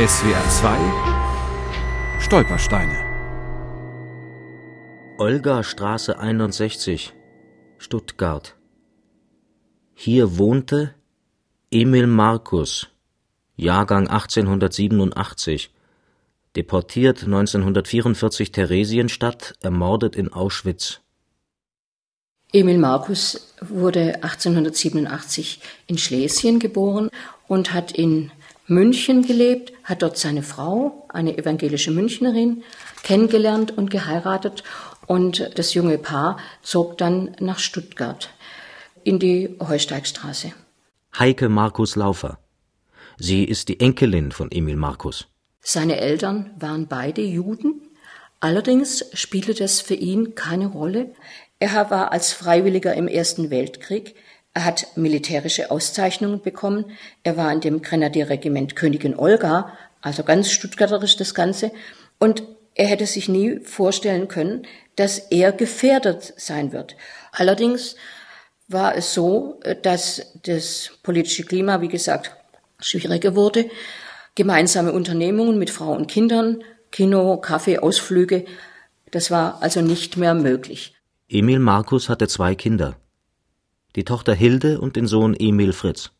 SWR 2 Stolpersteine. Olga Straße 61 Stuttgart. Hier wohnte Emil Markus Jahrgang 1887 deportiert 1944 Theresienstadt, ermordet in Auschwitz. Emil Markus wurde 1887 in Schlesien geboren und hat in München gelebt, hat dort seine Frau, eine evangelische Münchnerin, kennengelernt und geheiratet und das junge Paar zog dann nach Stuttgart in die Heusteigstraße. Heike Markus Laufer. Sie ist die Enkelin von Emil Markus. Seine Eltern waren beide Juden, allerdings spielte das für ihn keine Rolle. Er war als Freiwilliger im Ersten Weltkrieg, er hat militärische Auszeichnungen bekommen, er war in dem Grenadierregiment Königin Olga, also ganz stuttgarterisch das Ganze, und er hätte sich nie vorstellen können, dass er gefährdet sein wird. Allerdings war es so, dass das politische Klima, wie gesagt, schwieriger wurde gemeinsame Unternehmungen mit Frau und Kindern, Kino, Kaffee, Ausflüge. Das war also nicht mehr möglich. Emil Markus hatte zwei Kinder. Die Tochter Hilde und den Sohn Emil Fritz.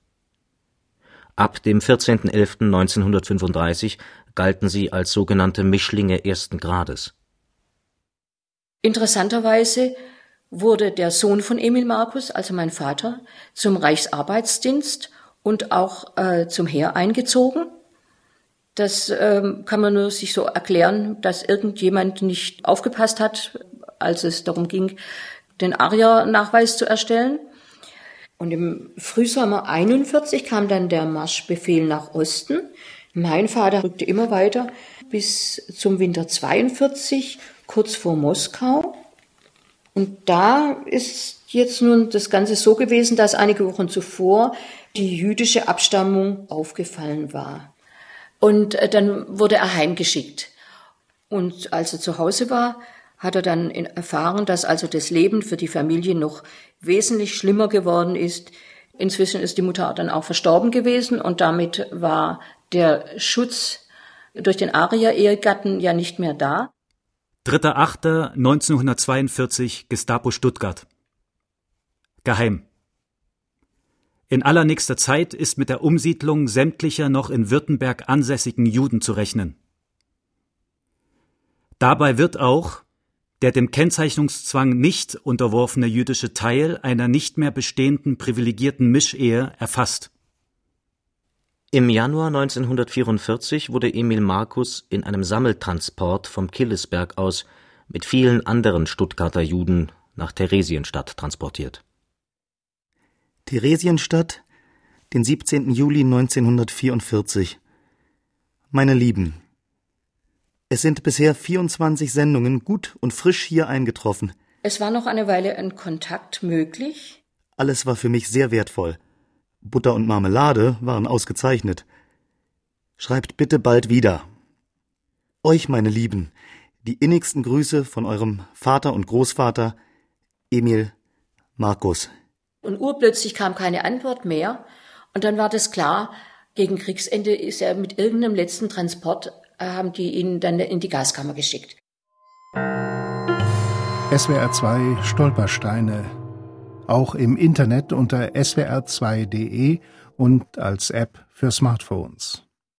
Ab dem 14.11.1935 galten sie als sogenannte Mischlinge ersten Grades. Interessanterweise wurde der Sohn von Emil Markus, also mein Vater, zum Reichsarbeitsdienst und auch äh, zum Heer eingezogen. Das ähm, kann man nur sich so erklären, dass irgendjemand nicht aufgepasst hat, als es darum ging, den ARIA-Nachweis zu erstellen. Und im Frühsommer 41 kam dann der Marschbefehl nach Osten. Mein Vater rückte immer weiter bis zum Winter 42, kurz vor Moskau. Und da ist jetzt nun das Ganze so gewesen, dass einige Wochen zuvor die jüdische Abstammung aufgefallen war. Und äh, dann wurde er heimgeschickt. Und als er zu Hause war, hat er dann erfahren, dass also das Leben für die Familie noch wesentlich schlimmer geworden ist. Inzwischen ist die Mutter dann auch verstorben gewesen und damit war der Schutz durch den Aria-Ehegatten ja nicht mehr da. 3.8.1942 Gestapo Stuttgart. Geheim. In allernächster Zeit ist mit der Umsiedlung sämtlicher noch in Württemberg ansässigen Juden zu rechnen. Dabei wird auch der dem Kennzeichnungszwang nicht unterworfene jüdische Teil einer nicht mehr bestehenden privilegierten Mischehe erfasst. Im Januar 1944 wurde Emil Markus in einem Sammeltransport vom Killesberg aus mit vielen anderen Stuttgarter Juden nach Theresienstadt transportiert Theresienstadt, den 17. Juli 1944. Meine Lieben, es sind bisher 24 Sendungen gut und frisch hier eingetroffen. Es war noch eine Weile ein Kontakt möglich. Alles war für mich sehr wertvoll. Butter und Marmelade waren ausgezeichnet. Schreibt bitte bald wieder. Euch, meine Lieben, die innigsten Grüße von eurem Vater und Großvater Emil Markus. Und urplötzlich kam keine Antwort mehr. Und dann war das klar, gegen Kriegsende ist er mit irgendeinem letzten Transport, haben die ihn dann in die Gaskammer geschickt. SWR 2 Stolpersteine. Auch im Internet unter swr2.de und als App für Smartphones.